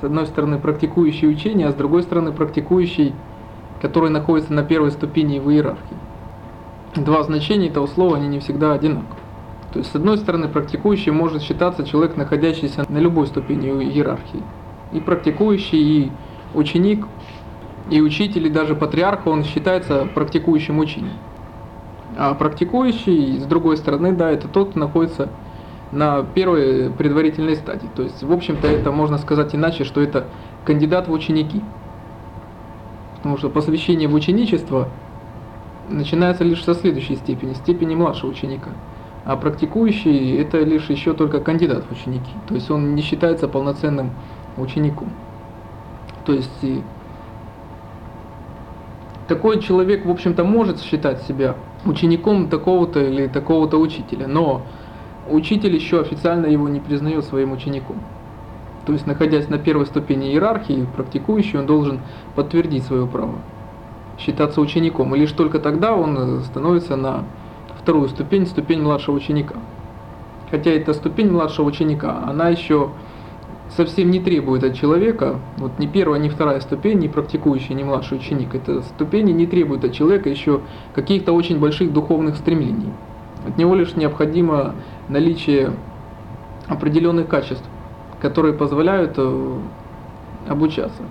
С одной стороны практикующий учение, а с другой стороны практикующий, который находится на первой ступени в иерархии. Два значения этого слова, они не всегда одинаковы. То есть, с одной стороны, практикующий может считаться человек, находящийся на любой ступени иерархии. И практикующий, и ученик, и учитель, и даже патриарх, он считается практикующим учением. А практикующий, с другой стороны, да, это тот, кто находится на первой предварительной стадии. То есть, в общем-то, это можно сказать иначе, что это кандидат в ученики. Потому что посвящение в ученичество начинается лишь со следующей степени, степени младшего ученика. А практикующий – это лишь еще только кандидат в ученики. То есть он не считается полноценным учеником. То есть такой человек, в общем-то, может считать себя учеником такого-то или такого-то учителя, но учитель еще официально его не признает своим учеником. То есть, находясь на первой ступени иерархии, практикующий, он должен подтвердить свое право, считаться учеником. И лишь только тогда он становится на вторую ступень, ступень младшего ученика. Хотя эта ступень младшего ученика, она еще совсем не требует от человека, вот ни первая, ни вторая ступень, ни практикующий, ни младший ученик, это ступени не требуют от человека еще каких-то очень больших духовных стремлений. От него лишь необходимо наличие определенных качеств, которые позволяют э, обучаться.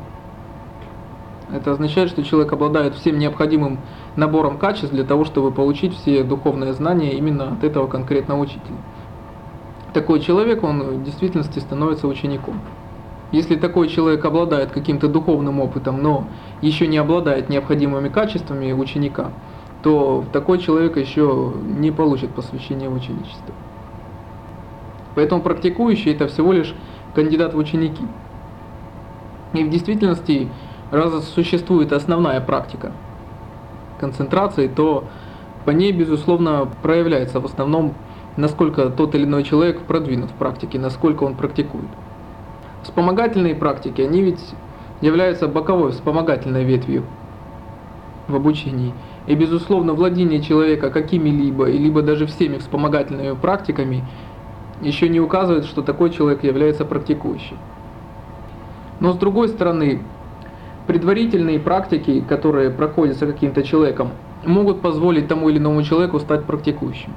Это означает, что человек обладает всем необходимым набором качеств для того, чтобы получить все духовные знания именно от этого конкретного учителя такой человек, он в действительности становится учеником. Если такой человек обладает каким-то духовным опытом, но еще не обладает необходимыми качествами ученика, то такой человек еще не получит посвящение в ученичество. Поэтому практикующий это всего лишь кандидат в ученики. И в действительности, раз существует основная практика концентрации, то по ней, безусловно, проявляется в основном насколько тот или иной человек продвинут в практике, насколько он практикует. Вспомогательные практики, они ведь являются боковой вспомогательной ветвью в обучении. И, безусловно, владение человека какими-либо, либо даже всеми вспомогательными практиками еще не указывает, что такой человек является практикующим. Но с другой стороны, предварительные практики, которые проходятся каким-то человеком, могут позволить тому или иному человеку стать практикующим.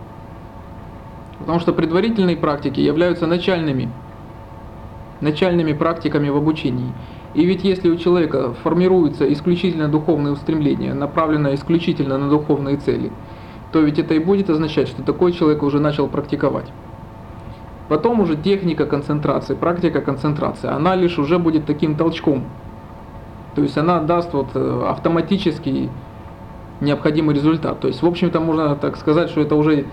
Потому что предварительные практики являются начальными, начальными практиками в обучении. И ведь если у человека формируется исключительно духовное устремление, направленное исключительно на духовные цели, то ведь это и будет означать, что такой человек уже начал практиковать. Потом уже техника концентрации, практика концентрации, она лишь уже будет таким толчком. То есть она даст вот э, автоматический необходимый результат. То есть, в общем-то, можно так сказать, что это уже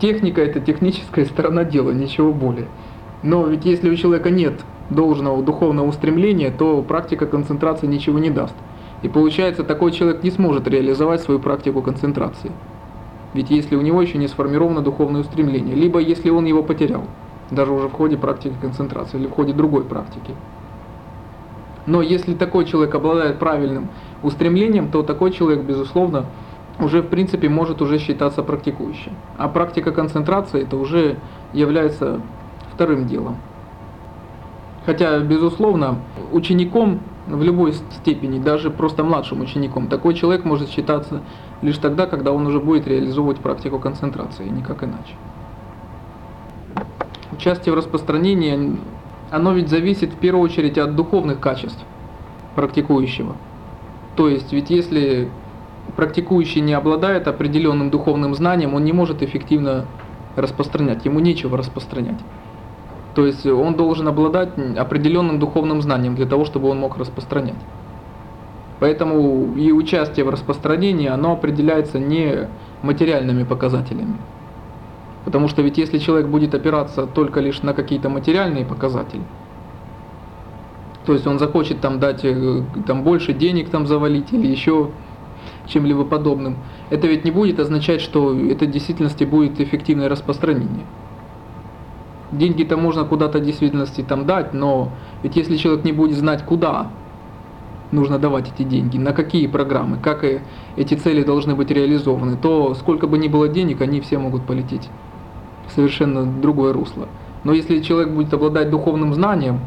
Техника – это техническая сторона дела, ничего более. Но ведь если у человека нет должного духовного устремления, то практика концентрации ничего не даст. И получается, такой человек не сможет реализовать свою практику концентрации. Ведь если у него еще не сформировано духовное устремление, либо если он его потерял, даже уже в ходе практики концентрации или в ходе другой практики. Но если такой человек обладает правильным устремлением, то такой человек, безусловно, уже в принципе может уже считаться практикующим. А практика концентрации это уже является вторым делом. Хотя, безусловно, учеником в любой степени, даже просто младшим учеником, такой человек может считаться лишь тогда, когда он уже будет реализовывать практику концентрации, никак иначе. Участие в распространении, оно ведь зависит в первую очередь от духовных качеств практикующего. То есть, ведь если практикующий не обладает определенным духовным знанием, он не может эффективно распространять, ему нечего распространять. То есть он должен обладать определенным духовным знанием для того, чтобы он мог распространять. Поэтому и участие в распространении, оно определяется не материальными показателями. Потому что ведь если человек будет опираться только лишь на какие-то материальные показатели, то есть он захочет там дать э, там больше денег там завалить или еще чем-либо подобным, это ведь не будет означать, что это в действительности будет эффективное распространение. Деньги-то можно куда-то в действительности там дать, но ведь если человек не будет знать, куда нужно давать эти деньги, на какие программы, как эти цели должны быть реализованы, то сколько бы ни было денег, они все могут полететь в совершенно другое русло. Но если человек будет обладать духовным знанием,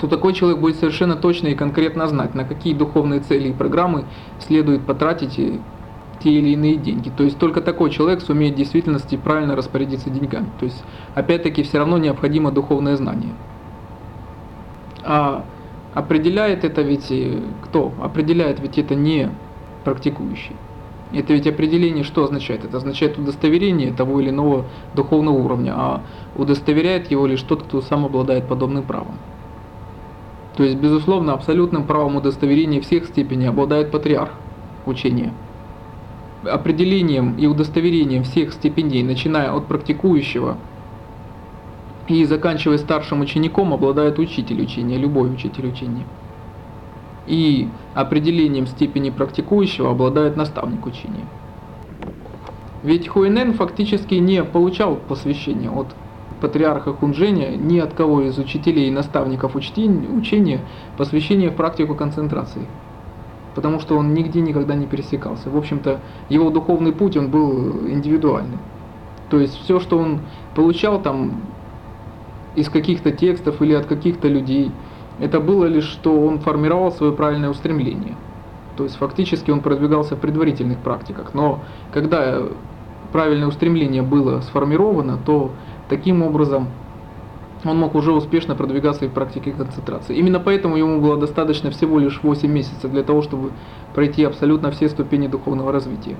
то такой человек будет совершенно точно и конкретно знать, на какие духовные цели и программы следует потратить те или иные деньги. То есть только такой человек сумеет в действительности правильно распорядиться деньгами. То есть опять-таки все равно необходимо духовное знание. А определяет это ведь кто? Определяет ведь это не практикующий. Это ведь определение что означает? Это означает удостоверение того или иного духовного уровня, а удостоверяет его лишь тот, кто сам обладает подобным правом. То есть, безусловно, абсолютным правом удостоверения всех степеней обладает патриарх учения. Определением и удостоверением всех степеней, начиная от практикующего и заканчивая старшим учеником, обладает учитель учения, любой учитель учения. И определением степени практикующего обладает наставник учения. Ведь Хуэнен фактически не получал посвящения от патриарха Хунженя, ни от кого из учителей и наставников учения посвящение в практику концентрации. Потому что он нигде никогда не пересекался. В общем-то, его духовный путь, он был индивидуальный. То есть все, что он получал там из каких-то текстов или от каких-то людей, это было лишь, что он формировал свое правильное устремление. То есть фактически он продвигался в предварительных практиках. Но когда правильное устремление было сформировано, то Таким образом, он мог уже успешно продвигаться в практике концентрации. Именно поэтому ему было достаточно всего лишь 8 месяцев для того, чтобы пройти абсолютно все ступени духовного развития.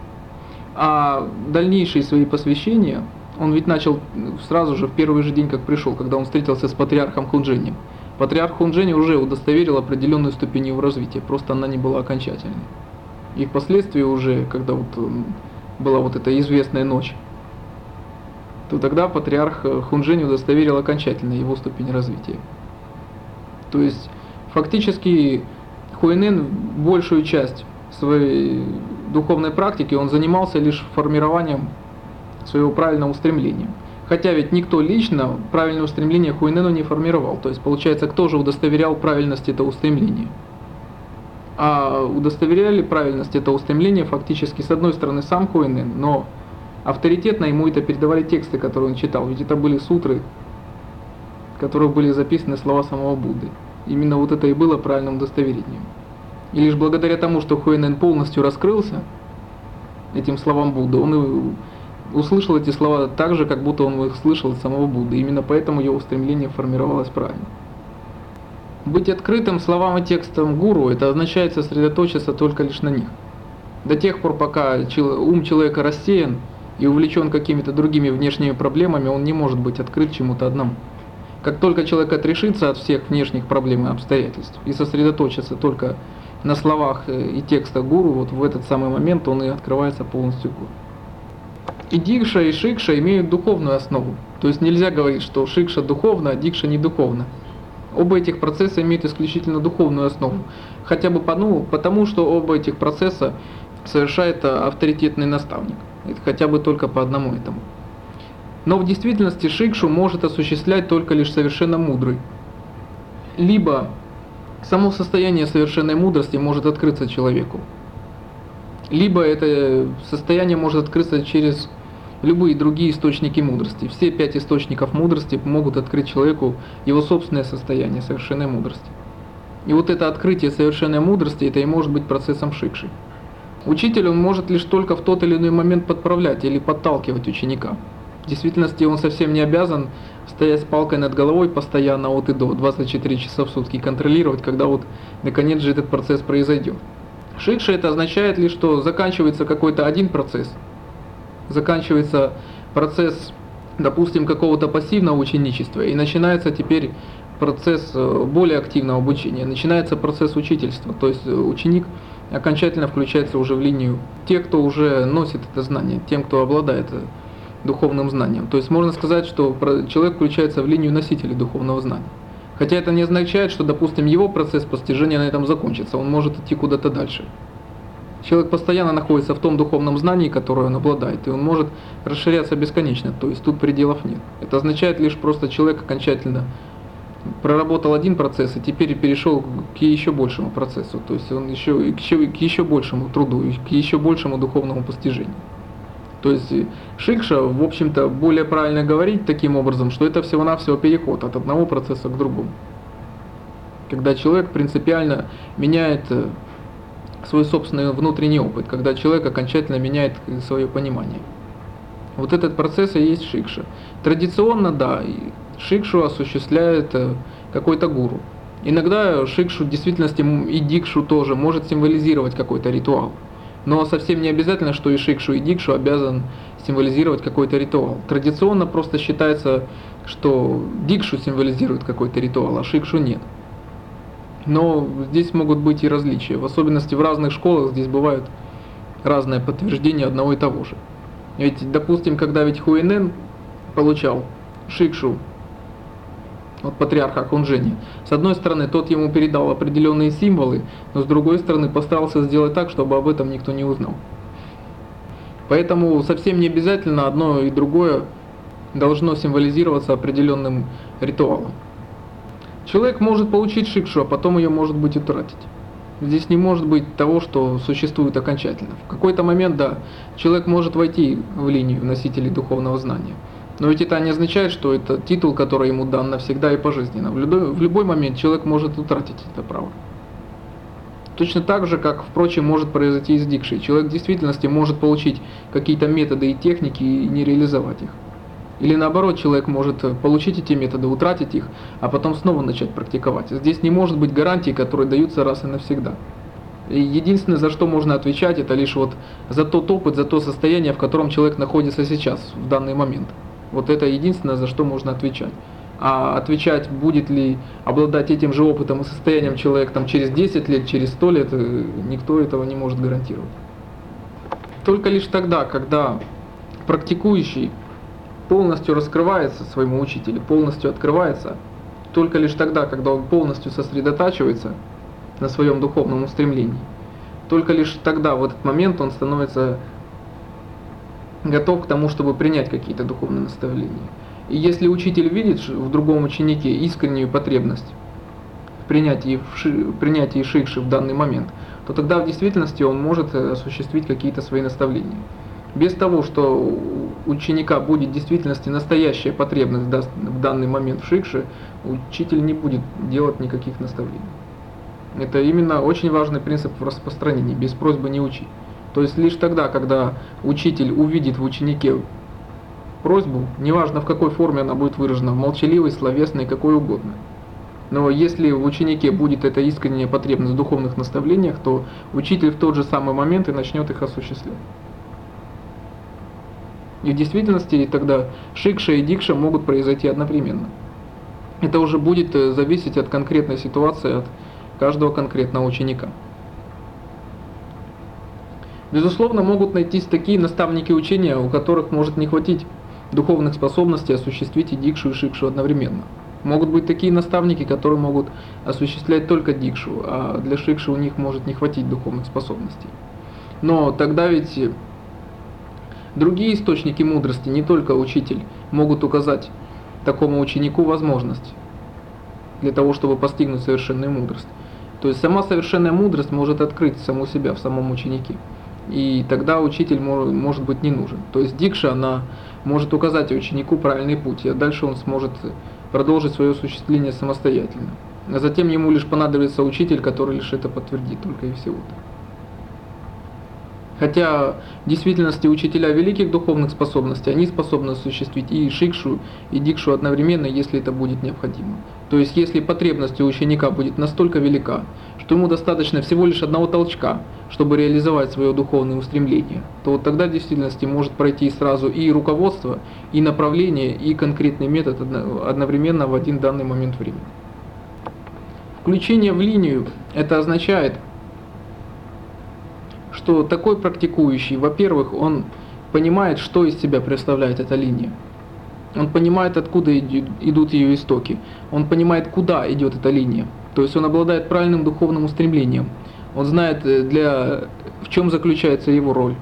А дальнейшие свои посвящения он ведь начал сразу же в первый же день, как пришел, когда он встретился с патриархом Хунджением. Патриарх Хунджени уже удостоверил определенную ступень его развития, просто она не была окончательной. И впоследствии уже, когда вот была вот эта известная ночь, то тогда патриарх э, Хунжень удостоверил окончательно его ступень развития. То есть фактически Хуэнен большую часть своей духовной практики он занимался лишь формированием своего правильного устремления. Хотя ведь никто лично правильное устремление Хуэнену не формировал. То есть получается, кто же удостоверял правильность этого устремления? А удостоверяли правильность этого устремления фактически с одной стороны сам Хуэнен, но авторитетно ему это передавали тексты, которые он читал, ведь это были сутры, в которых были записаны слова самого Будды. Именно вот это и было правильным удостоверением. И лишь благодаря тому, что Хуэнен полностью раскрылся этим словам Будды, он услышал эти слова так же, как будто он их слышал от самого Будды. Именно поэтому его стремление формировалось правильно. Быть открытым словам и текстам гуру, это означает сосредоточиться только лишь на них. До тех пор, пока ум человека рассеян, и увлечен какими-то другими внешними проблемами, он не может быть открыт чему-то одному. Как только человек отрешится от всех внешних проблем и обстоятельств и сосредоточится только на словах э, и текстах гуру, вот в этот самый момент он и открывается полностью гуру. И дикша, и шикша имеют духовную основу. То есть нельзя говорить, что шикша духовна, а дикша не духовна. Оба этих процесса имеют исключительно духовную основу. Хотя бы потому, потому что оба этих процесса совершает авторитетный наставник. Хотя бы только по одному этому. Но в действительности шикшу может осуществлять только лишь совершенно мудрый. Либо само состояние совершенной мудрости может открыться человеку. Либо это состояние может открыться через любые другие источники мудрости. Все пять источников мудрости могут открыть человеку его собственное состояние совершенной мудрости. И вот это открытие совершенной мудрости, это и может быть процессом шикши. Учитель он может лишь только в тот или иной момент подправлять или подталкивать ученика. В действительности он совсем не обязан стоять с палкой над головой постоянно от и до, 24 часа в сутки, контролировать, когда вот наконец же этот процесс произойдет. Шикша это означает лишь, что заканчивается какой-то один процесс, заканчивается процесс, допустим, какого-то пассивного ученичества, и начинается теперь процесс э, более активного обучения, начинается процесс учительства, то есть э, ученик окончательно включается уже в линию те, кто уже носит это знание, тем, кто обладает э, духовным знанием. То есть можно сказать, что человек включается в линию носителей духовного знания. Хотя это не означает, что, допустим, его процесс постижения на этом закончится, он может идти куда-то дальше. Человек постоянно находится в том духовном знании, которое он обладает, и он может расширяться бесконечно, то есть тут пределов нет. Это означает лишь просто человек окончательно проработал один процесс и теперь перешел к еще большему процессу, то есть он еще, к еще, к еще большему труду, к еще большему духовному постижению. То есть шикша, в общем-то, более правильно говорить таким образом, что это всего-навсего переход от одного процесса к другому. Когда человек принципиально меняет э, свой собственный внутренний опыт, когда человек окончательно меняет свое понимание. Вот этот процесс и есть шикша. Традиционно, да, шикшу осуществляет э, какой-то гуру. Иногда шикшу в действительности и дикшу тоже может символизировать какой-то ритуал. Но совсем не обязательно, что и шикшу, и дикшу обязан символизировать какой-то ритуал. Традиционно просто считается, что дикшу символизирует какой-то ритуал, а шикшу нет. Но здесь могут быть и различия. В особенности в разных школах здесь бывают разные подтверждения одного и того же. Ведь, допустим, когда ведь Хуэнен получал шикшу от патриарха Кунжени. С одной стороны, тот ему передал определенные символы, но с другой стороны, постарался сделать так, чтобы об этом никто не узнал. Поэтому совсем не обязательно одно и другое должно символизироваться определенным ритуалом. Человек может получить шикшу, а потом ее может быть утратить. Здесь не может быть того, что существует окончательно. В какой-то момент, да, человек может войти в линию носителей духовного знания – но ведь это не означает, что это титул, который ему дан навсегда и пожизненно. В любой, в любой момент человек может утратить это право. Точно так же, как, впрочем, может произойти и с дикшей. Человек в действительности может получить какие-то методы и техники и не реализовать их. Или наоборот, человек может получить эти методы, утратить их, а потом снова начать практиковать. Здесь не может быть гарантий, которые даются раз и навсегда. И единственное, за что можно отвечать, это лишь вот за тот опыт, за то состояние, в котором человек находится сейчас, в данный момент. Вот это единственное, за что можно отвечать. А отвечать, будет ли обладать этим же опытом и состоянием человек там, через 10 лет, через 100 лет, э, никто этого не может гарантировать. Только лишь тогда, когда практикующий полностью раскрывается своему учителю, полностью открывается, только лишь тогда, когда он полностью сосредотачивается на своем духовном устремлении, только лишь тогда, в этот момент, он становится готов к тому, чтобы принять какие-то духовные наставления. И если учитель видит в другом ученике искреннюю потребность в принятии, в принятии шикши в данный момент, то тогда в действительности он может э, осуществить какие-то свои наставления. Без того, что у ученика будет в действительности настоящая потребность в данный момент в шикше, учитель не будет делать никаких наставлений. Это именно очень важный принцип в распространении. Без просьбы не учить. То есть лишь тогда, когда учитель увидит в ученике просьбу, неважно в какой форме она будет выражена, молчаливой, словесной, какой угодно. Но если в ученике будет эта искренняя потребность в духовных наставлениях, то учитель в тот же самый момент и начнет их осуществлять. И в действительности тогда шикша и дикша могут произойти одновременно. Это уже будет э, зависеть от конкретной ситуации, от каждого конкретного ученика. Безусловно, могут найтись такие наставники учения, у которых может не хватить духовных способностей осуществить и дикшу, и шикшу одновременно. Могут быть такие наставники, которые могут осуществлять только дикшу, а для шикши у них может не хватить духовных способностей. Но тогда ведь другие источники мудрости, не только учитель, могут указать такому ученику возможность для того, чтобы постигнуть совершенную мудрость. То есть сама совершенная мудрость может открыть саму себя в самом ученике и тогда учитель может быть не нужен. То есть дикша, она может указать ученику правильный путь, а дальше он сможет продолжить свое осуществление самостоятельно. А затем ему лишь понадобится учитель, который лишь это подтвердит, только и всего-то. Хотя в действительности учителя великих духовных способностей, они способны осуществить и шикшу, и дикшу одновременно, если это будет необходимо. То есть если потребность у ученика будет настолько велика, что ему достаточно всего лишь одного толчка, чтобы реализовать свое духовное устремление, то вот тогда в действительности может пройти сразу и руководство, и направление, и конкретный метод одновременно в один данный момент времени. Включение в линию это означает, что такой практикующий, во-первых, он понимает, что из себя представляет эта линия. Он понимает, откуда идут ее истоки. Он понимает, куда идет эта линия. То есть он обладает правильным духовным устремлением. Он знает, э, для, в чем заключается его роль.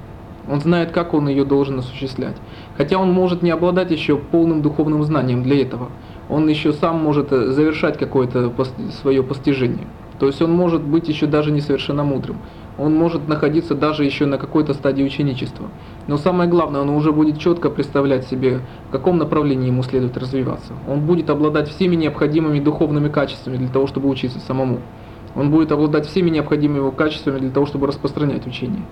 Он знает, как он ее должен осуществлять. Хотя он может не обладать еще полным духовным знанием для этого. Он еще сам может э, завершать какое-то свое постижение. То есть он может быть еще даже несовершенно мудрым. Он может находиться даже еще на какой-то стадии ученичества. Но самое главное, он уже будет четко представлять себе, в каком направлении ему следует развиваться. Он будет обладать всеми необходимыми духовными качествами для того, чтобы учиться самому. Он будет обладать всеми необходимыми его качествами для того, чтобы распространять учение.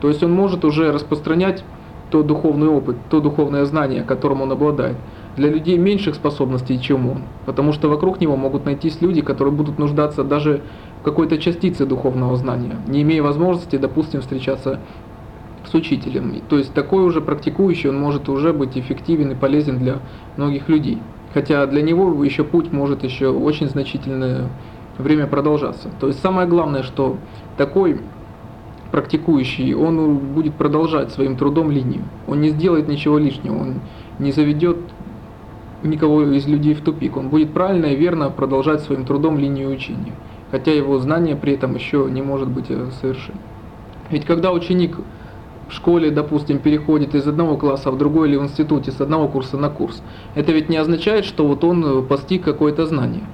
То есть он может уже распространять тот духовный опыт, то духовное знание, которым он обладает, для людей меньших способностей, чем он. Потому что вокруг него могут найтись люди, которые будут нуждаться даже в какой-то частице духовного знания, не имея возможности, допустим, встречаться с учителем. То есть такой уже практикующий, он может уже быть эффективен и полезен для многих людей. Хотя для него еще путь может еще очень значительное время продолжаться. То есть самое главное, что такой практикующий, он будет продолжать своим трудом линию. Он не сделает ничего лишнего, он не заведет никого из людей в тупик. Он будет правильно и верно продолжать своим трудом линию учения, хотя его знание при этом еще не может быть э, совершен. Ведь когда ученик в школе, допустим, переходит из одного класса в другой или в институте с одного курса на курс, это ведь не означает, что вот он э, постиг какое-то знание.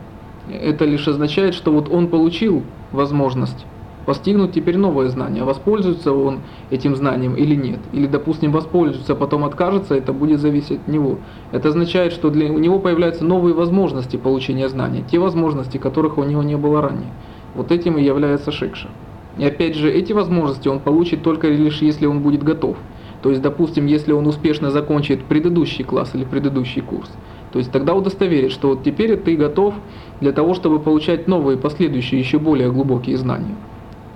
Это лишь означает, что вот он получил возможность постигнуть теперь новое знание. Воспользуется он этим знанием или нет. Или, допустим, воспользуется, а потом откажется, это будет зависеть от него. Это означает, что для у него появляются новые возможности получения знаний, те возможности, которых у него не было ранее. Вот этим и является шикша. И опять же, эти возможности он получит только лишь если он будет готов. То есть, допустим, если он успешно закончит предыдущий класс или предыдущий курс, то есть тогда удостоверит, что вот теперь ты готов для того, чтобы получать новые, последующие, еще более глубокие знания.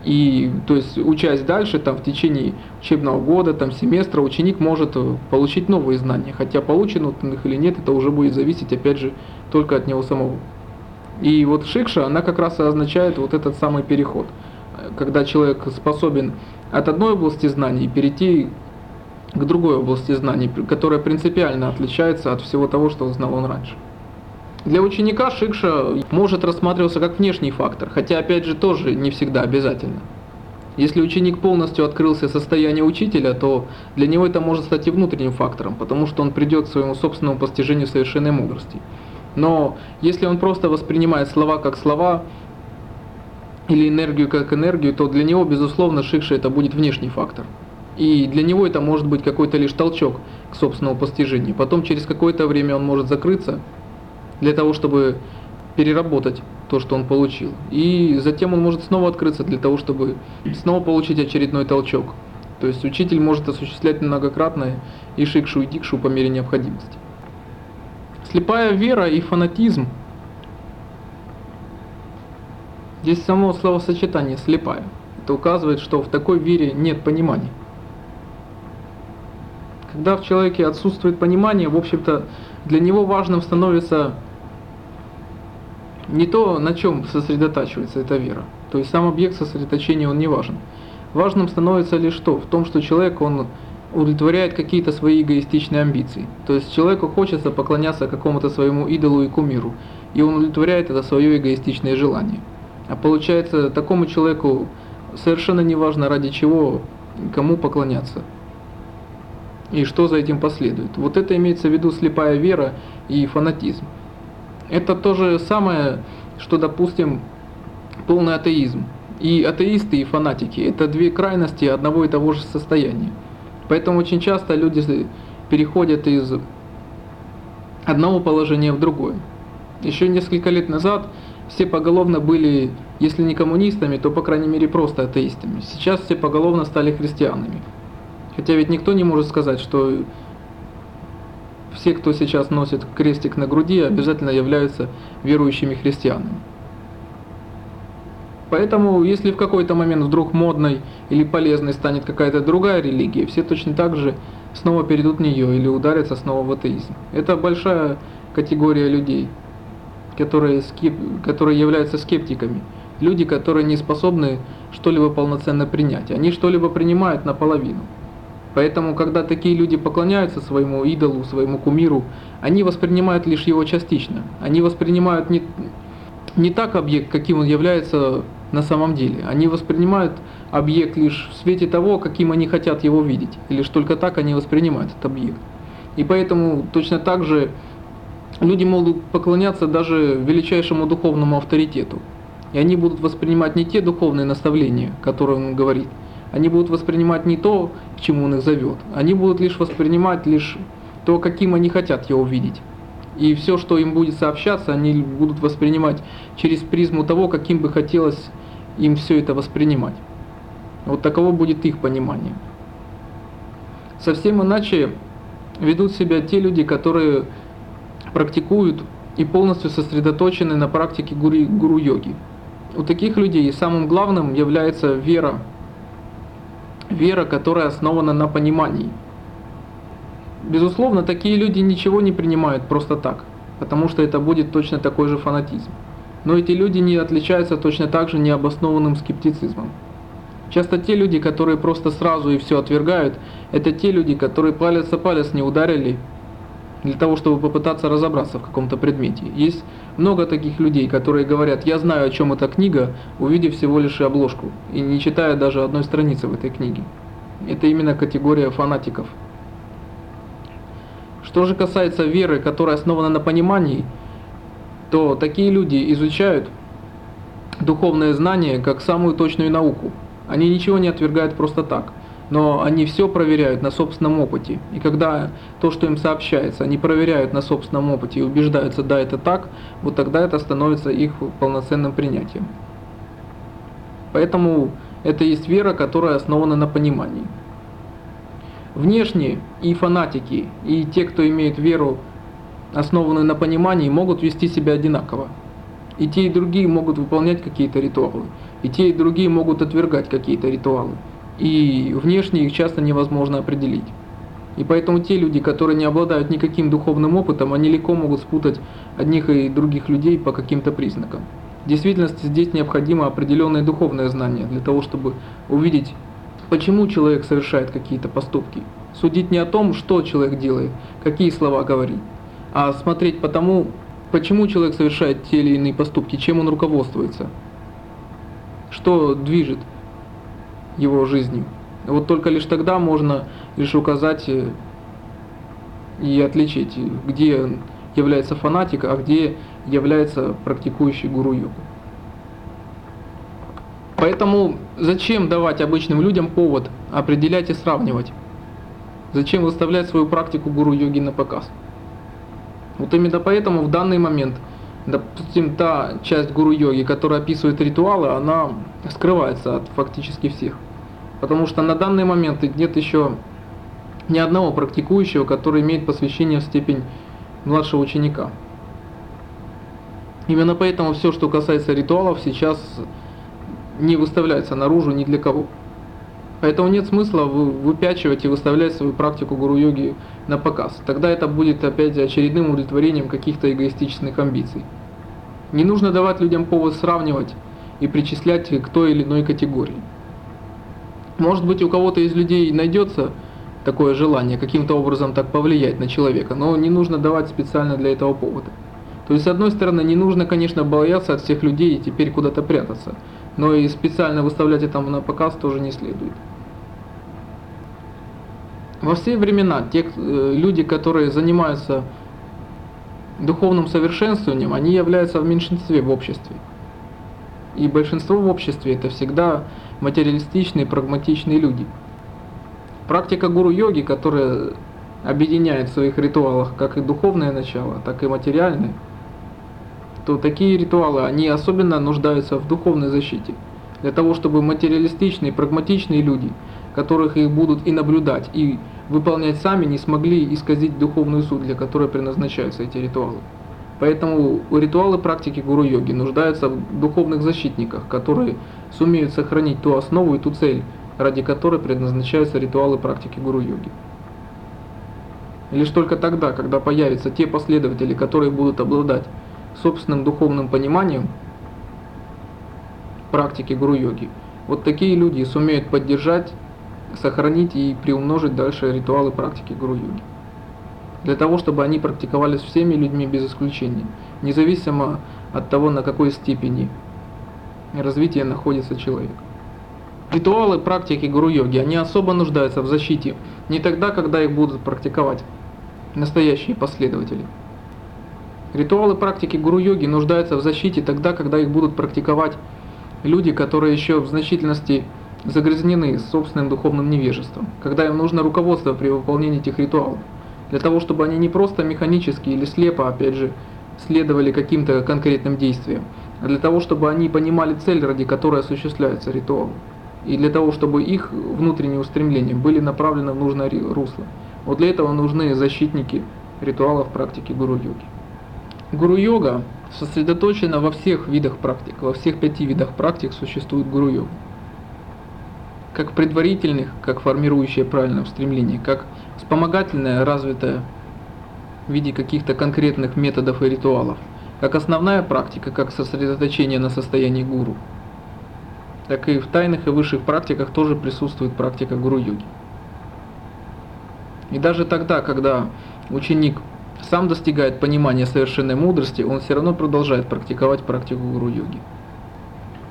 И то есть учась дальше, там в течение учебного года, там семестра, ученик может э, получить новые знания, хотя получен он их или нет, это уже будет зависеть опять же только от него самого. И вот шикша, она как раз и означает вот этот самый переход, когда человек способен от одной области знаний перейти к другой области знаний, которая принципиально отличается от всего того, что знал он раньше. Для ученика шикша может рассматриваться как внешний фактор, хотя опять же тоже не всегда обязательно. Если ученик полностью открылся состоянию учителя, то для него это может стать и внутренним фактором, потому что он придет к своему собственному постижению совершенной мудрости. Но если он просто воспринимает слова как слова, или энергию как энергию, то для него, безусловно, шикша это будет внешний фактор. И для него это может быть какой-то лишь толчок к собственному постижению. Потом через какое-то время он может закрыться для того, чтобы переработать то, что он получил. И затем он может снова открыться для того, чтобы снова получить очередной толчок. То есть учитель может осуществлять многократное и шикшу, и дикшу по мере необходимости. Слепая вера и фанатизм. Здесь само словосочетание «слепая». Это указывает, что в такой вере нет понимания. Когда в человеке отсутствует понимание, в общем-то, для него важным становится не то, на чем сосредотачивается эта вера. То есть сам объект сосредоточения, он не важен. Важным становится лишь что? В том, что человек, он удовлетворяет какие-то свои эгоистичные амбиции. То есть человеку хочется поклоняться какому-то своему идолу и кумиру, и он удовлетворяет это свое эгоистичное желание. А получается, такому человеку совершенно не важно ради чего, кому поклоняться. И что за этим последует. Вот это имеется в виду слепая вера и фанатизм. Это то же самое, что, допустим, полный атеизм. И атеисты, и фанатики – это две крайности одного и того же состояния. Поэтому очень часто люди переходят из одного положения в другое. Еще несколько лет назад все поголовно были, если не коммунистами, то, по крайней мере, просто атеистами. Сейчас все поголовно стали христианами. Хотя ведь никто не может сказать, что все, кто сейчас носит крестик на груди, обязательно являются верующими христианами. Поэтому, если в какой-то момент вдруг модной или полезной станет какая-то другая религия, все точно так же снова перейдут в нее или ударятся снова в атеизм. Это большая категория людей, которые, скеп... которые являются скептиками. Люди, которые не способны что-либо полноценно принять. Они что-либо принимают наполовину. Поэтому, когда такие люди поклоняются своему идолу, своему кумиру, они воспринимают лишь его частично. Они воспринимают не, не так объект, каким он является на самом деле. Они воспринимают объект лишь в свете того, каким они хотят его видеть. И лишь только так они воспринимают этот объект. И поэтому точно так же люди могут поклоняться даже величайшему духовному авторитету. И они будут воспринимать не те духовные наставления, которые он говорит, они будут воспринимать не то, к чему он их зовет, они будут лишь воспринимать лишь то, каким они хотят его увидеть. И все, что им будет сообщаться, они будут воспринимать через призму того, каким бы хотелось им все это воспринимать. Вот таково будет их понимание. Совсем иначе ведут себя те люди, которые практикуют и полностью сосредоточены на практике гуру-йоги. У таких людей самым главным является вера. Вера, которая основана на понимании. Безусловно, такие люди ничего не принимают просто так, потому что это будет точно такой же фанатизм. Но эти люди не отличаются точно так же необоснованным скептицизмом. Часто те люди, которые просто сразу и все отвергают, это те люди, которые палец о палец не ударили для того, чтобы попытаться разобраться в каком-то предмете. Есть много таких людей, которые говорят, я знаю, о чем эта книга, увидев всего лишь обложку, и не читая даже одной страницы в этой книге. Это именно категория фанатиков. Что же касается веры, которая основана на понимании, то такие люди изучают духовные знания как самую точную науку. Они ничего не отвергают просто так, но они все проверяют на собственном опыте. И когда то, что им сообщается, они проверяют на собственном опыте и убеждаются, да, это так, вот тогда это становится их полноценным принятием. Поэтому это есть вера, которая основана на понимании. Внешне и фанатики, и те, кто имеет веру, основанную на понимании, могут вести себя одинаково. И те, и другие могут выполнять какие-то ритуалы, и те, и другие могут отвергать какие-то ритуалы. И внешне их часто невозможно определить. И поэтому те люди, которые не обладают никаким духовным опытом, они легко могут спутать одних и других людей по каким-то признакам. В действительности здесь необходимо определенное духовное знание для того, чтобы увидеть почему человек совершает какие-то поступки. Судить не о том, что человек делает, какие слова говорит, а смотреть по тому, почему человек совершает те или иные поступки, чем он руководствуется, что движет его жизнью. Вот только лишь тогда можно лишь указать э, и отличить, где является фанатик, а где является практикующий гуру-йогу. Поэтому зачем давать обычным людям повод определять и сравнивать? Зачем выставлять свою практику гуру-йоги на показ? Вот именно поэтому в данный момент, допустим, та часть гуру-йоги, которая описывает ритуалы, она скрывается от фактически всех. Потому что на данный момент нет еще ни одного практикующего, который имеет посвящение в степень младшего ученика. Именно поэтому все, что касается ритуалов, сейчас не выставляется наружу ни для кого. Поэтому нет смысла выпячивать и выставлять свою практику гуру-йоги на показ. Тогда это будет опять очередным удовлетворением каких-то эгоистичных амбиций. Не нужно давать людям повод сравнивать и причислять к той или иной категории. Может быть у кого-то из людей найдется такое желание каким-то образом так повлиять на человека, но не нужно давать специально для этого повода. То есть, с одной стороны, не нужно, конечно, бояться от всех людей и теперь куда-то прятаться но и специально выставлять это на показ тоже не следует. Во все времена те э, люди, которые занимаются духовным совершенствованием, они являются в меньшинстве в обществе. И большинство в обществе это всегда материалистичные, прагматичные люди. Практика гуру-йоги, которая объединяет в своих ритуалах как и духовное начало, так и материальное – то такие ритуалы, они особенно нуждаются в духовной защите. Для того, чтобы материалистичные, прагматичные люди, которых их будут и наблюдать, и выполнять сами, не смогли исказить духовную суть, для которой предназначаются эти ритуалы. Поэтому ритуалы практики гуру-йоги нуждаются в духовных защитниках, которые сумеют сохранить ту основу и ту цель, ради которой предназначаются ритуалы практики гуру-йоги. Лишь только тогда, когда появятся те последователи, которые будут обладать собственным духовным пониманием практики гуру-йоги, вот такие люди сумеют поддержать, сохранить и приумножить дальше ритуалы практики гуру-йоги. Для того, чтобы они практиковались всеми людьми без исключения, независимо от того, на какой степени развития находится человек. Ритуалы практики гуру-йоги, они особо нуждаются в защите не тогда, когда их будут практиковать настоящие последователи, Ритуалы практики гуру-йоги нуждаются в защите тогда, когда их будут практиковать люди, которые еще в значительности загрязнены собственным духовным невежеством, когда им нужно руководство при выполнении этих ритуалов, для того, чтобы они не просто механически или слепо, опять же, следовали каким-то конкретным действиям, а для того, чтобы они понимали цель, ради которой осуществляется ритуал, и для того, чтобы их внутренние устремления были направлены в нужное русло. Вот для этого нужны защитники ритуалов практики гуру-йоги. Гуру-йога сосредоточена во всех видах практик, во всех пяти видах практик существует гуру-йога. Как предварительных, как формирующее правильное устремление, как вспомогательное, развитое в виде каких-то конкретных методов и ритуалов, как основная практика, как сосредоточение на состоянии гуру, так и в тайных и высших практиках тоже присутствует практика гуру-йоги. И даже тогда, когда ученик сам достигает понимания совершенной мудрости, он все равно продолжает практиковать практику гуру-йоги.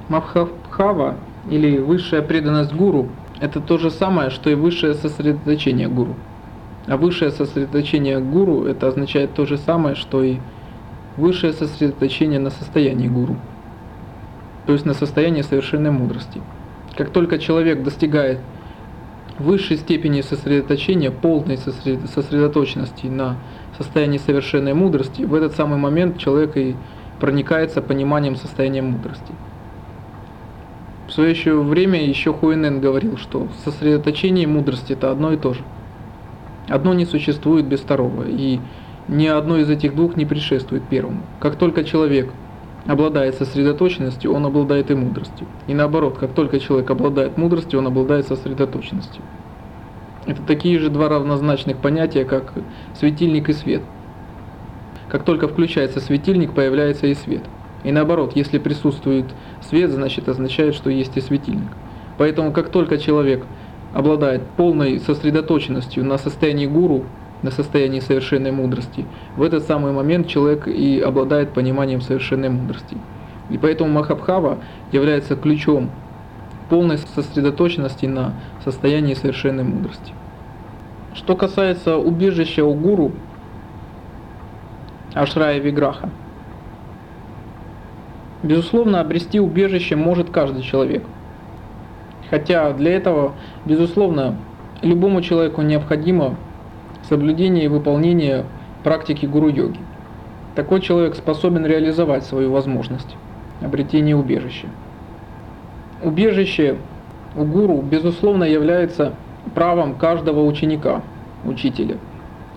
Мабхава или высшая преданность гуру – это то же самое, что и высшее сосредоточение гуру. А высшее сосредоточение гуру – это означает то же самое, что и высшее сосредоточение на состоянии гуру, то есть на состоянии совершенной мудрости. Как только человек достигает высшей степени сосредоточения, полной сосредоточенности на состоянии совершенной мудрости, в этот самый момент человек и проникается пониманием состояния мудрости. В свое еще время еще Хуинен говорил, что сосредоточение и мудрости это одно и то же. Одно не существует без второго, и ни одно из этих двух не предшествует первому. Как только человек обладает сосредоточенностью, он обладает и мудростью. И наоборот, как только человек обладает мудростью, он обладает сосредоточенностью. Это такие же два равнозначных понятия, как светильник и свет. Как только включается светильник, появляется и свет. И наоборот, если присутствует свет, значит означает, что есть и светильник. Поэтому как только человек обладает полной сосредоточенностью на состоянии гуру, на состоянии совершенной мудрости, в этот самый момент человек и обладает пониманием совершенной мудрости. И поэтому Махабхава является ключом полной сосредоточенности на состоянии совершенной мудрости. Что касается убежища у гуру, Ашрая Виграха, безусловно, обрести убежище может каждый человек. Хотя для этого, безусловно, любому человеку необходимо соблюдение и выполнение практики гуру-йоги. Такой человек способен реализовать свою возможность обретения убежища. Убежище у гуру, безусловно, является правом каждого ученика, учителя,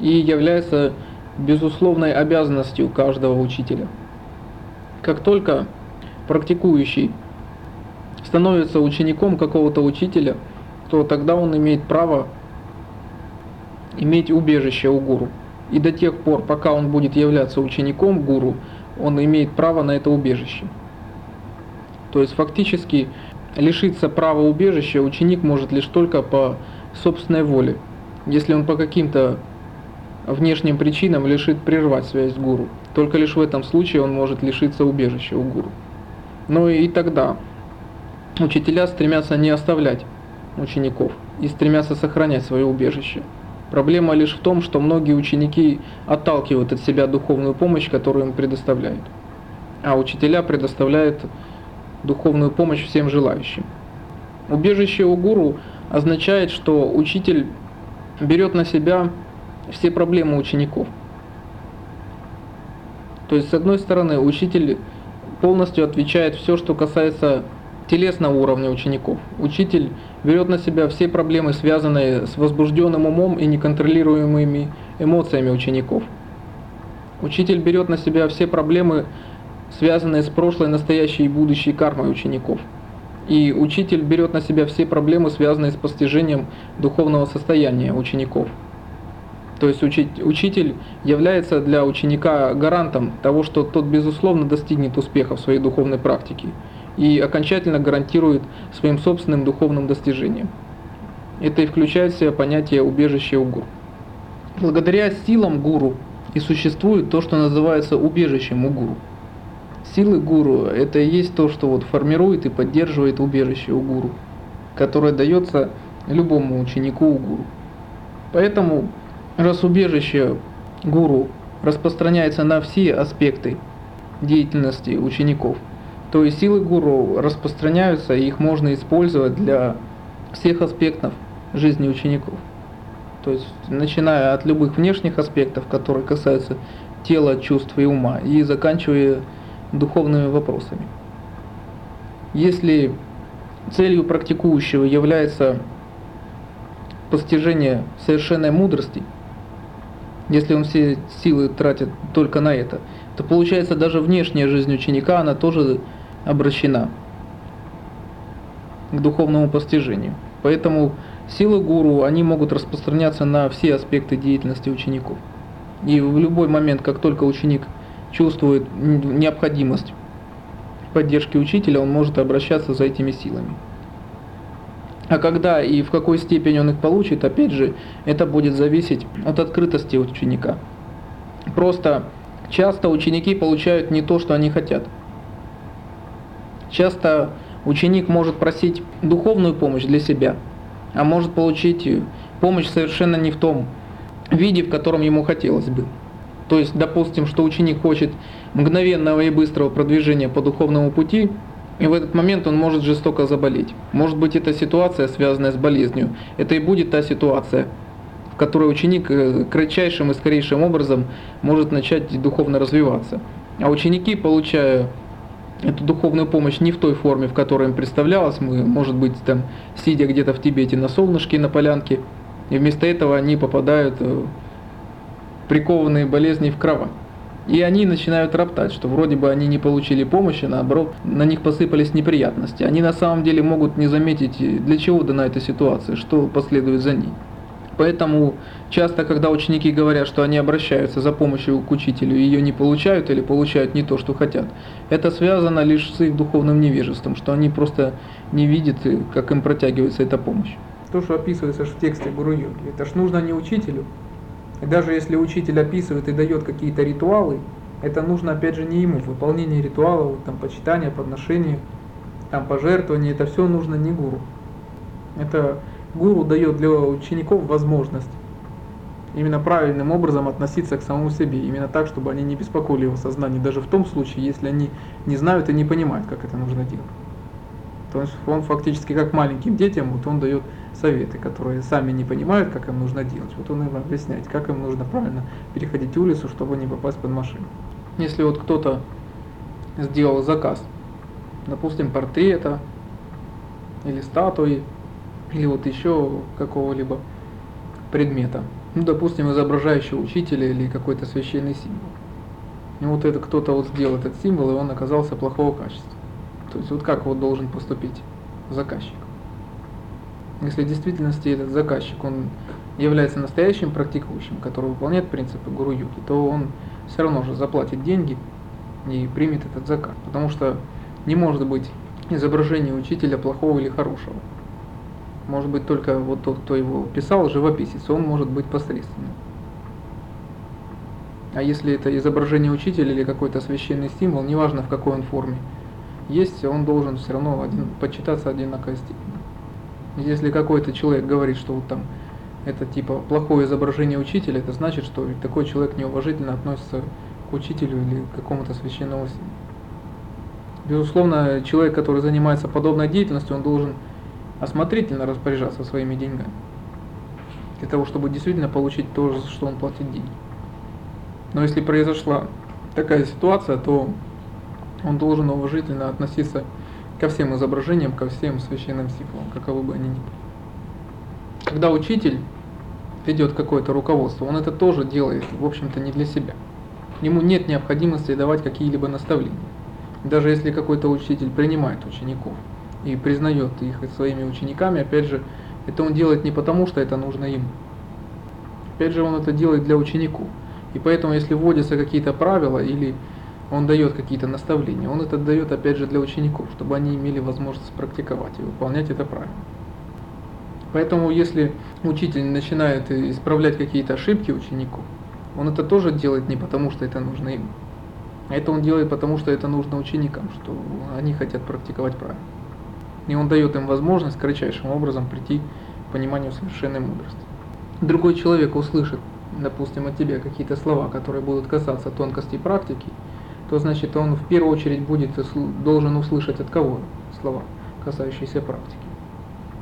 и является безусловной обязанностью каждого учителя. Как только практикующий становится учеником какого-то учителя, то тогда он имеет право иметь убежище у гуру. И до тех пор, пока он будет являться учеником гуру, он имеет право на это убежище. То есть фактически Лишиться права убежища ученик может лишь только по собственной воле, если он по каким-то внешним причинам решит прервать связь с гуру. Только лишь в этом случае он может лишиться убежища у гуру. Но и тогда учителя стремятся не оставлять учеников и стремятся сохранять свое убежище. Проблема лишь в том, что многие ученики отталкивают от себя духовную помощь, которую им предоставляют. А учителя предоставляют духовную помощь всем желающим. Убежище у гуру означает, что учитель берет на себя все проблемы учеников. То есть, с одной стороны, учитель полностью отвечает все, что касается телесного уровня учеников. Учитель берет на себя все проблемы, связанные с возбужденным умом и неконтролируемыми эмоциями учеников. Учитель берет на себя все проблемы, связанные с прошлой, настоящей и будущей кармой учеников. И учитель берет на себя все проблемы, связанные с постижением духовного состояния учеников. То есть учитель является для ученика гарантом того, что тот безусловно достигнет успеха в своей духовной практике и окончательно гарантирует своим собственным духовным достижением. Это и включает в себя понятие убежища у гуру. Благодаря силам гуру и существует то, что называется убежищем у гуру. Силы гуру – это и есть то, что вот формирует и поддерживает убежище у гуру, которое дается любому ученику у гуру. Поэтому, раз убежище гуру распространяется на все аспекты деятельности учеников. То есть силы гуру распространяются, и их можно использовать для всех аспектов жизни учеников. То есть начиная от любых внешних аспектов, которые касаются тела, чувств и ума, и заканчивая духовными вопросами. Если целью практикующего является постижение совершенной мудрости, если он все силы тратит только на это, то получается даже внешняя жизнь ученика, она тоже обращена к духовному постижению. Поэтому силы гуру, они могут распространяться на все аспекты деятельности учеников. И в любой момент, как только ученик чувствует необходимость поддержки учителя, он может обращаться за этими силами. А когда и в какой степени он их получит, опять же, это будет зависеть от открытости ученика. Просто часто ученики получают не то, что они хотят. Часто ученик может просить духовную помощь для себя, а может получить помощь совершенно не в том виде, в котором ему хотелось бы. То есть, допустим, что ученик хочет мгновенного и быстрого продвижения по духовному пути, и в этот момент он может жестоко заболеть. Может быть, это ситуация, связанная с болезнью. Это и будет та ситуация, в которой ученик э, кратчайшим и скорейшим образом может начать духовно развиваться. А ученики, получая эту духовную помощь не в той форме, в которой им представлялось, мы, может быть, там, сидя где-то в Тибете на солнышке, на полянке, и вместо этого они попадают э, прикованные болезни в кровать. И они начинают роптать, что вроде бы они не получили помощи, наоборот, на них посыпались неприятности. Они на самом деле могут не заметить, для чего дана эта ситуация, что последует за ней. Поэтому часто, когда ученики говорят, что они обращаются за помощью к учителю ее не получают или получают не то, что хотят, это связано лишь с их духовным невежеством, что они просто не видят, как им протягивается эта помощь. То, что описывается в тексте Гуру-йоги, это ж нужно не учителю, и даже если учитель описывает и дает какие-то ритуалы, это нужно опять же не ему. Выполнение ритуалов, там, почитание, подношение, там, пожертвование, это все нужно не гуру. Это гуру дает для учеников возможность именно правильным образом относиться к самому себе, именно так, чтобы они не беспокоили его сознание, даже в том случае, если они не знают и не понимают, как это нужно делать. То есть он фактически как маленьким детям, вот он дает советы, которые сами не понимают, как им нужно делать. Вот он им объясняет, как им нужно правильно переходить улицу, чтобы не попасть под машину. Если вот кто-то сделал заказ, допустим, портрета или статуи, или вот еще какого-либо предмета, ну, допустим, изображающего учителя или какой-то священный символ. И вот это кто-то вот сделал этот символ, и он оказался плохого качества. То есть вот как вот должен поступить заказчик. Если в действительности этот заказчик, он является настоящим практикующим, который выполняет принципы гуру-юги, то он все равно же заплатит деньги и примет этот заказ. Потому что не может быть изображение учителя плохого или хорошего. Может быть только вот тот, кто его писал, живописец, он может быть посредственным. А если это изображение учителя или какой-то священный символ, неважно в какой он форме, есть, он должен все равно один, почитаться одинаковой степени. Если какой-то человек говорит, что вот там это типа плохое изображение учителя, это значит, что такой человек неуважительно относится к учителю или к какому-то священному. Безусловно, человек, который занимается подобной деятельностью, он должен осмотрительно распоряжаться своими деньгами. Для того, чтобы действительно получить то, за что он платит деньги. Но если произошла такая ситуация, то он должен уважительно относиться ко всем изображениям, ко всем священным символам, каковы бы они ни были. Когда учитель ведет какое-то руководство, он это тоже делает, в общем-то, не для себя. Ему нет необходимости давать какие-либо наставления. Даже если какой-то учитель принимает учеников и признает их своими учениками, опять же, это он делает не потому, что это нужно ему. Опять же, он это делает для учеников. И поэтому, если вводятся какие-то правила или он дает какие-то наставления, он это дает опять же для учеников, чтобы они имели возможность практиковать и выполнять это правильно. Поэтому если учитель начинает исправлять какие-то ошибки учеников, он это тоже делает не потому, что это нужно им. А это он делает потому, что это нужно ученикам, что они хотят практиковать правильно. И он дает им возможность кратчайшим образом прийти к пониманию совершенной мудрости. Другой человек услышит допустим, от тебя какие-то слова, которые будут касаться тонкостей практики, то значит он в первую очередь будет должен услышать от кого слова, касающиеся практики.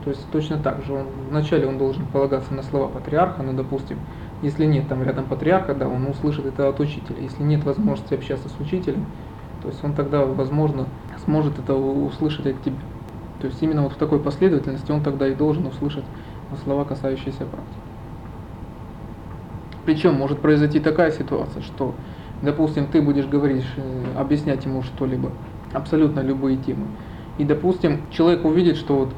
То есть точно так же, он, вначале он должен полагаться на слова патриарха, но, допустим, если нет там рядом патриарха, да, он услышит это от учителя. Если нет возможности общаться с учителем, то есть он тогда, возможно, сможет это услышать от тебя. То есть именно вот в такой последовательности он тогда и должен услышать слова, касающиеся практики. Причем может произойти такая ситуация, что, допустим, ты будешь говорить, э, объяснять ему что-либо, абсолютно любые темы. И, допустим, человек увидит, что вот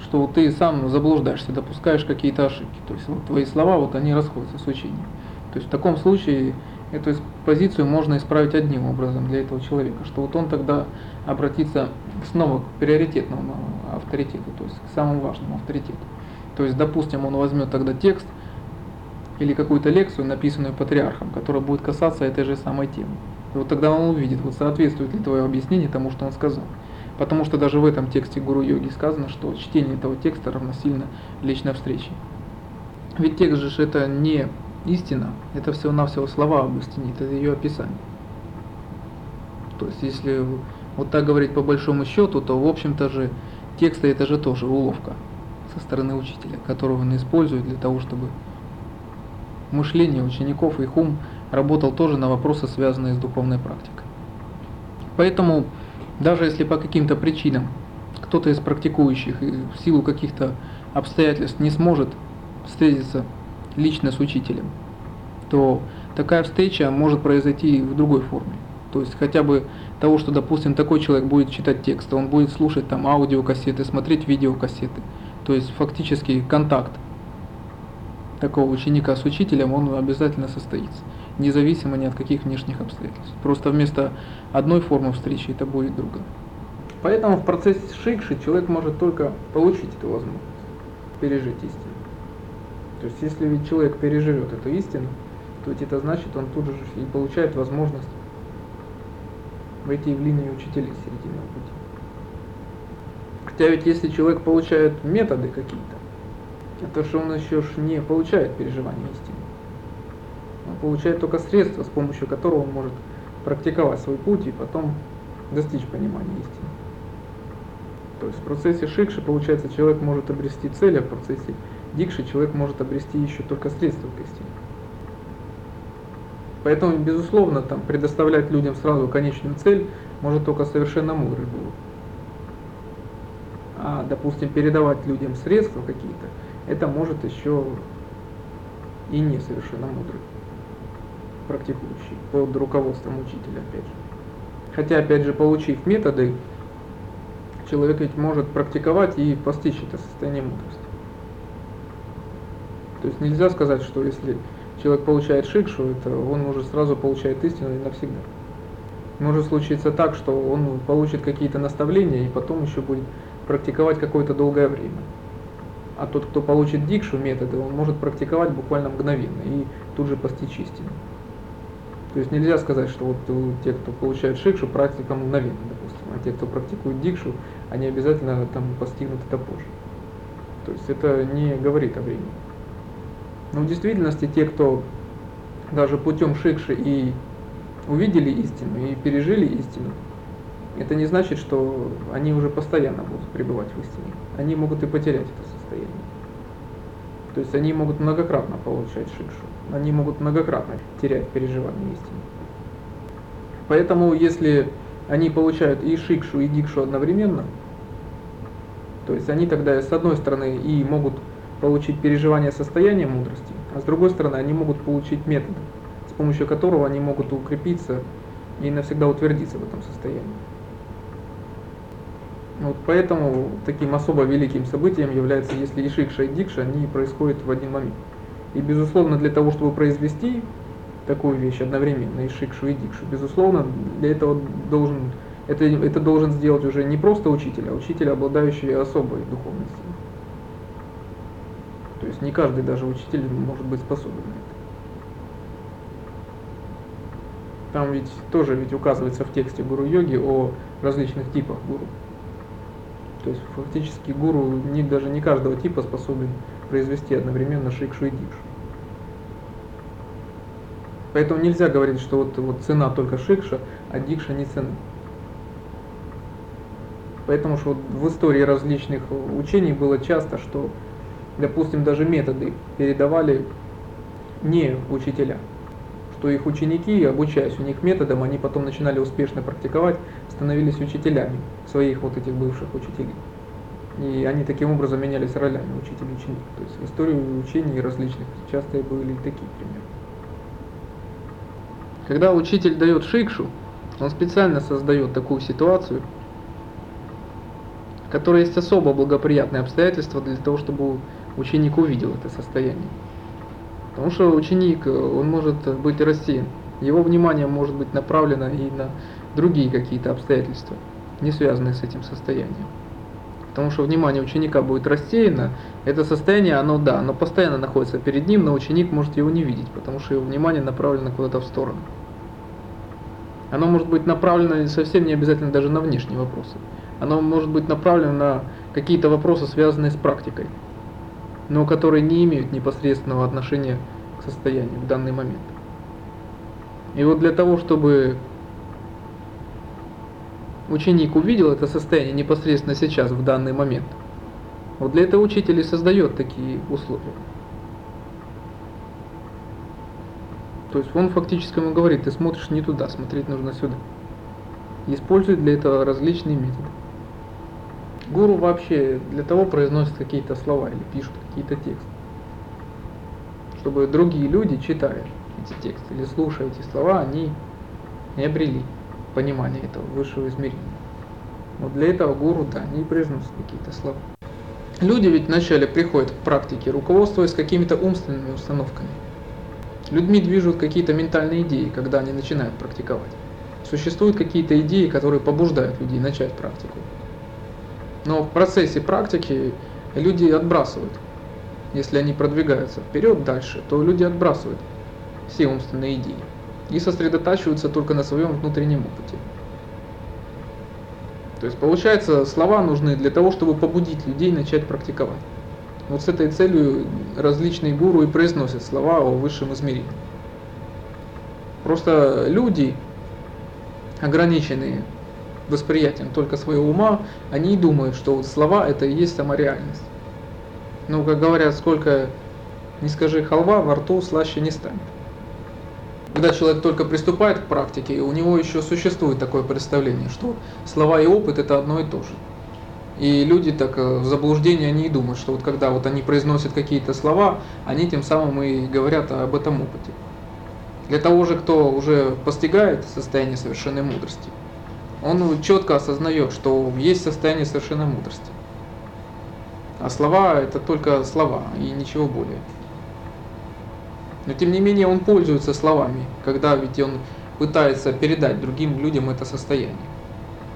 что ты сам заблуждаешься, допускаешь какие-то ошибки. То есть вот твои слова, вот они расходятся с учением. То есть в таком случае эту позицию можно исправить одним образом для этого человека, что вот он тогда обратится снова к приоритетному авторитету, то есть к самому важному авторитету. То есть, допустим, он возьмет тогда текст или какую-то лекцию, написанную патриархом, которая будет касаться этой же самой темы. И вот тогда он увидит, вот соответствует ли твое объяснение тому, что он сказал. Потому что даже в этом тексте Гуру Йоги сказано, что чтение этого текста равносильно личной встрече. Ведь текст же это не истина, это всего-навсего слова об истине, это ее описание. То есть если вот так говорить по большому счету, то в общем-то же тексты это же тоже уловка со стороны учителя, которого он использует для того, чтобы мышление учеников, их ум работал тоже на вопросы, связанные с духовной практикой. Поэтому даже если по каким-то причинам кто-то из практикующих в силу каких-то обстоятельств не сможет встретиться лично с учителем, то такая встреча может произойти в другой форме. То есть хотя бы того, что, допустим, такой человек будет читать текст, он будет слушать там аудиокассеты, смотреть видеокассеты. То есть фактически контакт такого ученика с учителем, он обязательно состоится независимо ни от каких внешних обстоятельств. Просто вместо одной формы встречи это будет другая. Поэтому в процессе шикши человек может только получить эту возможность, пережить истину. То есть если ведь человек переживет эту истину, то ведь это значит, он тут же и получает возможность войти в линию учителей серединного пути. Хотя ведь если человек получает методы какие-то, это что он еще не получает переживание истины он получает только средства, с помощью которого он может практиковать свой путь и потом достичь понимания истины. То есть в процессе шикши, получается, человек может обрести цель, а в процессе дикши человек может обрести еще только средства к истине. Поэтому, безусловно, там, предоставлять людям сразу конечную цель может только совершенно мудрый гуру. А, допустим, передавать людям средства какие-то, это может еще и не совершенно мудрый практикующий, под руководством учителя, опять же. Хотя, опять же, получив методы, человек ведь может практиковать и постичь это состояние мудрости. То есть нельзя сказать, что если человек получает шикшу, это он уже сразу получает истину и навсегда. Может случиться так, что он получит какие-то наставления и потом еще будет практиковать какое-то долгое время. А тот, кто получит дикшу методы, он может практиковать буквально мгновенно и тут же постичь истину. То есть нельзя сказать, что вот те, кто получает шикшу, практика мгновенно, допустим, а те, кто практикует дикшу, они обязательно там постигнут это позже. То есть это не говорит о времени. Но в действительности те, кто даже путем шикши и увидели истину, и пережили истину, это не значит, что они уже постоянно будут пребывать в истине. Они могут и потерять это состояние. То есть они могут многократно получать шикшу они могут многократно терять переживание истины. Поэтому, если они получают и шикшу, и дикшу одновременно, то есть они тогда с одной стороны и могут получить переживание состояния мудрости, а с другой стороны они могут получить метод, с помощью которого они могут укрепиться и навсегда утвердиться в этом состоянии. Вот поэтому таким особо великим событием является, если и шикша, и дикша, они происходят в один момент. И, безусловно, для того, чтобы произвести такую вещь одновременно, и шикшу, и дикшу, безусловно, для этого должен, это, это должен сделать уже не просто учитель, а учитель, обладающий особой духовностью. То есть не каждый даже учитель может быть способен на это. Там ведь тоже ведь указывается в тексте гуру-йоги о различных типах гуру. То есть фактически гуру не, даже не каждого типа способен произвести одновременно шикшу и дикшу. Поэтому нельзя говорить, что вот, вот цена только шикша, а дикша не цена. Поэтому что вот в истории различных учений было часто, что, допустим, даже методы передавали не учителя, что их ученики, обучаясь у них методам, они потом начинали успешно практиковать, становились учителями своих вот этих бывших учителей. И они таким образом менялись ролями учитель и ученик. То есть в истории учений различных часто были такие примеры. Когда учитель дает шикшу, он специально создает такую ситуацию, в которой есть особо благоприятные обстоятельства для того, чтобы ученик увидел это состояние. Потому что ученик, он может быть рассеян. Его внимание может быть направлено и на другие какие-то обстоятельства, не связанные с этим состоянием. Потому что внимание ученика будет рассеяно, это состояние, оно да, оно постоянно находится перед ним, но ученик может его не видеть, потому что его внимание направлено куда-то в сторону. Оно может быть направлено совсем не обязательно даже на внешние вопросы. Оно может быть направлено на какие-то вопросы, связанные с практикой, но которые не имеют непосредственного отношения к состоянию в данный момент. И вот для того, чтобы ученик увидел это состояние непосредственно сейчас, в данный момент. Вот для этого учитель и создает такие условия. То есть он фактически ему говорит, ты смотришь не туда, смотреть нужно сюда. И использует для этого различные методы. Гуру вообще для того произносит какие-то слова или пишут какие-то тексты. Чтобы другие люди, читая эти тексты или слушая эти слова, они не обрели понимание этого высшего измерения. Вот для этого гуру, да, не произносят какие-то слова. Люди ведь вначале приходят к практике, руководствуясь какими-то умственными установками. Людьми движут какие-то ментальные идеи, когда они начинают практиковать. Существуют какие-то идеи, которые побуждают людей начать практику. Но в процессе практики люди отбрасывают. Если они продвигаются вперед дальше, то люди отбрасывают все умственные идеи и сосредотачиваются только на своем внутреннем опыте. То есть получается, слова нужны для того, чтобы побудить людей начать практиковать. Вот с этой целью различные гуру и произносят слова о высшем измерении. Просто люди, ограниченные восприятием только своего ума, они думают, что вот слова это и есть сама реальность. Ну, как говорят, сколько не скажи халва, во рту слаще не станет когда человек только приступает к практике, у него еще существует такое представление, что слова и опыт это одно и то же. И люди так э, в заблуждении они и думают, что вот когда вот они произносят какие-то слова, они тем самым и говорят об этом опыте. Для того же, кто уже постигает состояние совершенной мудрости, он четко осознает, что есть состояние совершенной мудрости. А слова это только слова и ничего более. Но тем не менее он пользуется словами, когда ведь он пытается передать другим людям это состояние.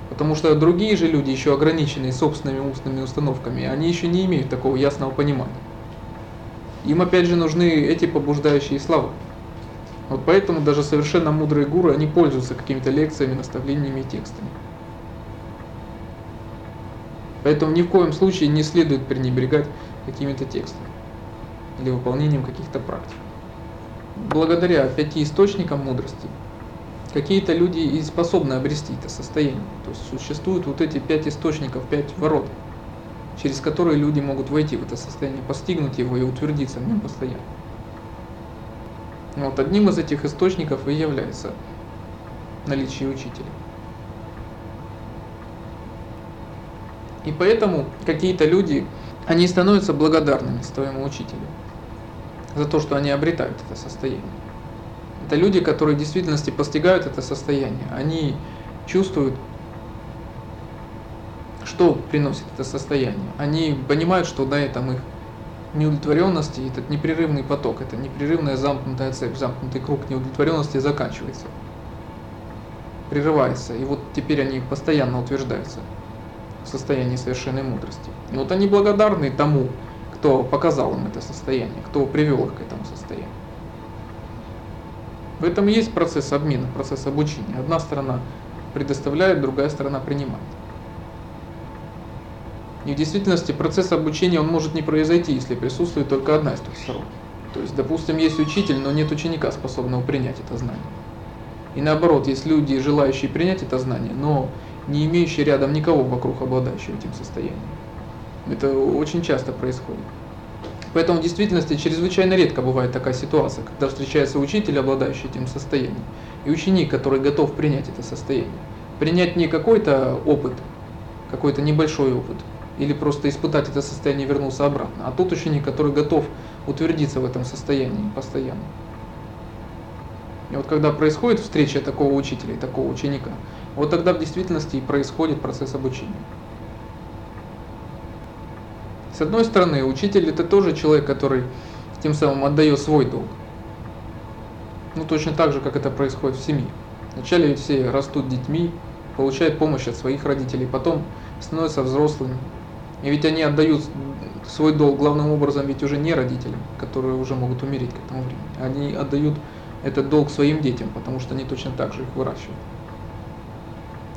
Потому что другие же люди, еще ограниченные собственными устными установками, они еще не имеют такого ясного понимания. Им опять же нужны эти побуждающие слова. Вот поэтому даже совершенно мудрые гуру, они пользуются какими-то лекциями, наставлениями и текстами. Поэтому ни в коем случае не следует пренебрегать какими-то текстами или выполнением каких-то практик благодаря пяти источникам мудрости какие-то люди и способны обрести это состояние. То есть существуют вот эти пять источников, пять ворот, через которые люди могут войти в это состояние, постигнуть его и утвердиться в нем постоянно. Вот одним из этих источников и является наличие учителя. И поэтому какие-то люди, они становятся благодарными своему учителю за то, что они обретают это состояние. Это люди, которые в действительности постигают это состояние. Они чувствуют, что приносит это состояние. Они понимают, что на этом их неудовлетворенности, этот непрерывный поток, это непрерывная замкнутая цепь, замкнутый круг неудовлетворенности заканчивается, прерывается. И вот теперь они постоянно утверждаются в состоянии совершенной мудрости. И вот они благодарны тому, кто показал им это состояние, кто привел их к этому состоянию. В этом и есть процесс обмена, процесс обучения. Одна сторона предоставляет, другая сторона принимает. И в действительности процесс обучения он может не произойти, если присутствует только одна из трех сторон. То есть, допустим, есть учитель, но нет ученика, способного принять это знание. И наоборот, есть люди, желающие принять это знание, но не имеющие рядом никого вокруг, обладающего этим состоянием. Это очень часто происходит. Поэтому в действительности чрезвычайно редко бывает такая ситуация, когда встречается учитель, обладающий этим состоянием, и ученик, который готов принять это состояние. Принять не какой-то опыт, какой-то небольшой опыт, или просто испытать это состояние и вернуться обратно, а тот ученик, который готов утвердиться в этом состоянии постоянно. И вот когда происходит встреча такого учителя и такого ученика, вот тогда в действительности и происходит процесс обучения. С одной стороны, учитель это тоже человек, который тем самым отдает свой долг. Ну, точно так же, как это происходит в семье. Вначале все растут детьми, получают помощь от своих родителей, потом становятся взрослыми. И ведь они отдают свой долг главным образом ведь уже не родителям, которые уже могут умереть к этому времени. Они отдают этот долг своим детям, потому что они точно так же их выращивают.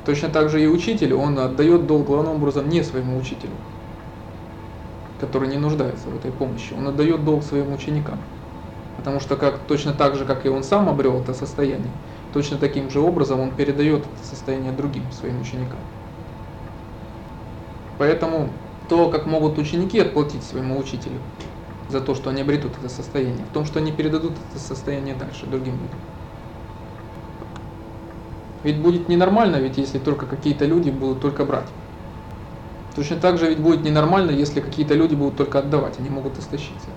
Точно так же и учитель, он отдает долг главным образом не своему учителю, который не нуждается в этой помощи. Он отдает долг своим ученикам. Потому что как, точно так же, как и он сам обрел это состояние, точно таким же образом он передает это состояние другим своим ученикам. Поэтому то, как могут ученики отплатить своему учителю за то, что они обретут это состояние, в том, что они передадут это состояние дальше другим людям. Ведь будет ненормально, ведь если только какие-то люди будут только брать. Точно так же ведь будет ненормально, если какие-то люди будут только отдавать, они могут истощиться.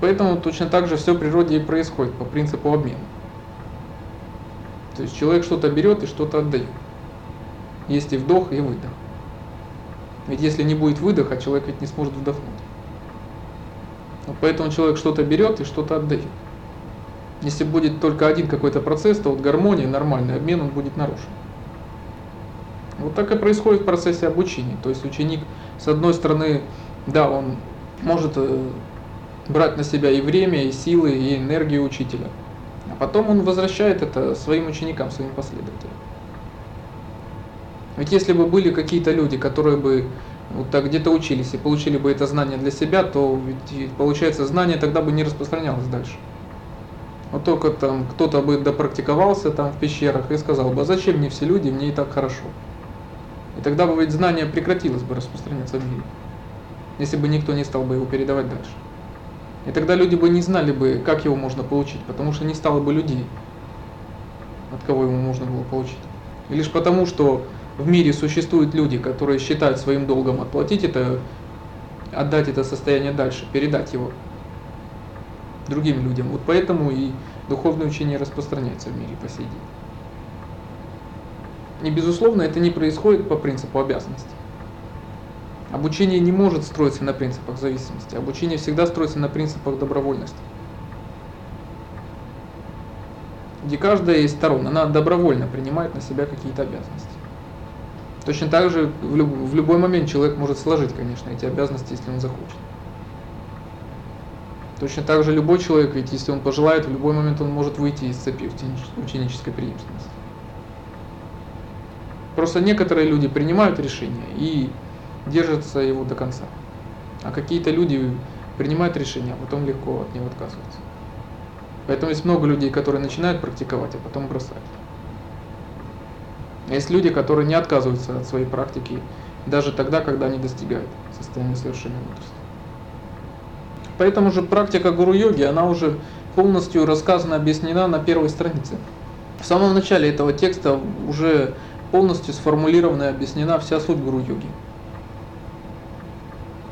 Поэтому точно так же все в природе и происходит по принципу обмена. То есть человек что-то берет и что-то отдает. Есть и вдох, и выдох. Ведь если не будет выдоха, человек ведь не сможет вдохнуть. Поэтому человек что-то берет и что-то отдает. Если будет только один какой-то процесс, то вот гармония, нормальный обмен, он будет нарушен. Вот так и происходит в процессе обучения. То есть ученик, с одной стороны, да, он может э, брать на себя и время, и силы, и энергию учителя. А потом он возвращает это своим ученикам, своим последователям. Ведь если бы были какие-то люди, которые бы вот так где-то учились и получили бы это знание для себя, то ведь получается знание тогда бы не распространялось дальше. Вот только там кто-то бы допрактиковался там в пещерах и сказал бы, а зачем мне все люди, мне и так хорошо. И тогда бы ведь знание прекратилось бы распространяться в мире, если бы никто не стал бы его передавать дальше. И тогда люди бы не знали бы, как его можно получить, потому что не стало бы людей, от кого ему можно было получить. И лишь потому, что в мире существуют люди, которые считают своим долгом отплатить это, отдать это состояние дальше, передать его другим людям. Вот поэтому и духовное учение распространяется в мире по сей день. И безусловно, это не происходит по принципу обязанности. Обучение не может строиться на принципах зависимости. Обучение всегда строится на принципах добровольности. Где каждая из сторон, она добровольно принимает на себя какие-то обязанности. Точно так же в, люб, в любой момент человек может сложить, конечно, эти обязанности, если он захочет. Точно так же любой человек, ведь если он пожелает, в любой момент он может выйти из цепи ученической преемственности. Просто некоторые люди принимают решение и держатся его до конца. А какие-то люди принимают решение, а потом легко от него отказываются. Поэтому есть много людей, которые начинают практиковать, а потом бросают. Есть люди, которые не отказываются от своей практики, даже тогда, когда они достигают состояния совершенной мудрости. Поэтому же практика гуру-йоги, она уже полностью рассказана, объяснена на первой странице. В самом начале этого текста уже полностью сформулирована и объяснена вся суть гуру-йоги.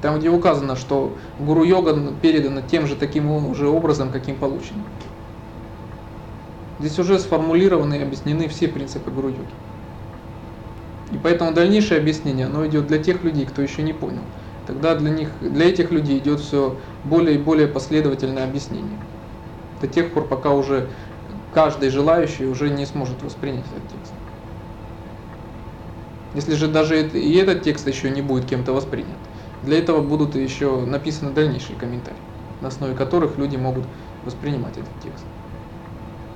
Там, где указано, что гуру-йога передана тем же таким же образом, каким получено. Здесь уже сформулированы и объяснены все принципы гуру-йоги. И поэтому дальнейшее объяснение, оно идет для тех людей, кто еще не понял. Тогда для них, для этих людей идет все более и более последовательное объяснение. До тех пор, пока уже каждый желающий уже не сможет воспринять этот текст. Если же даже и этот текст еще не будет кем-то воспринят, для этого будут еще написаны дальнейшие комментарии, на основе которых люди могут воспринимать этот текст.